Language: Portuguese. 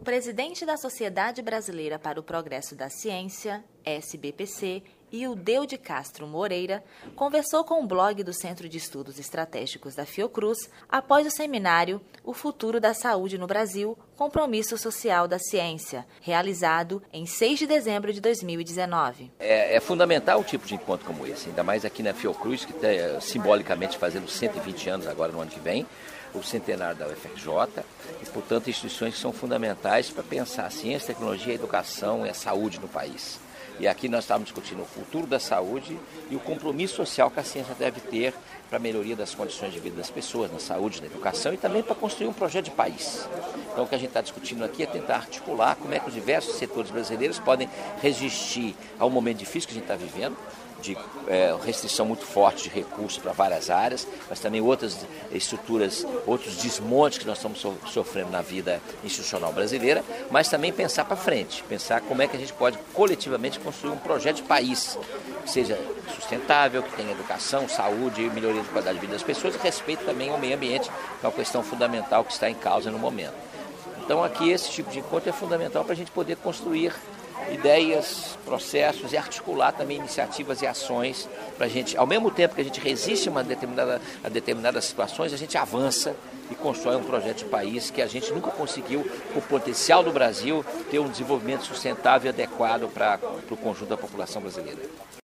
presidente da Sociedade Brasileira para o Progresso da Ciência, SBPC, Ildeu de Castro Moreira, conversou com o blog do Centro de Estudos Estratégicos da Fiocruz após o seminário O Futuro da Saúde no Brasil, Compromisso Social da Ciência, realizado em 6 de dezembro de 2019. É, é fundamental um tipo de encontro como esse, ainda mais aqui na Fiocruz, que está simbolicamente fazendo 120 anos agora no ano que vem o centenário da UFRJ e, portanto, instituições que são fundamentais para pensar a ciência, a tecnologia, a educação e a saúde no país. E aqui nós estávamos discutindo o futuro da saúde e o compromisso social que a ciência deve ter para a melhoria das condições de vida das pessoas, na saúde, na educação e também para construir um projeto de país. Então o que a gente está discutindo aqui é tentar articular como é que os diversos setores brasileiros podem resistir ao momento difícil que a gente está vivendo, de é, restrição muito forte de recursos para várias áreas, mas também outras estruturas, outros desmontes que nós estamos so, sofrendo na vida institucional brasileira, mas também pensar para frente, pensar como é que a gente pode coletivamente construir um projeto de país que seja sustentável, que tenha educação, saúde melhoria de qualidade de vida das pessoas e respeito também ao meio ambiente, que é uma questão fundamental que está em causa no momento. Então aqui esse tipo de encontro é fundamental para a gente poder construir ideias, processos e articular também iniciativas e ações para a gente, ao mesmo tempo que a gente resiste a, uma determinada, a determinadas situações, a gente avança e constrói um projeto de país que a gente nunca conseguiu, com o potencial do Brasil, ter um desenvolvimento sustentável e adequado para o conjunto da população brasileira.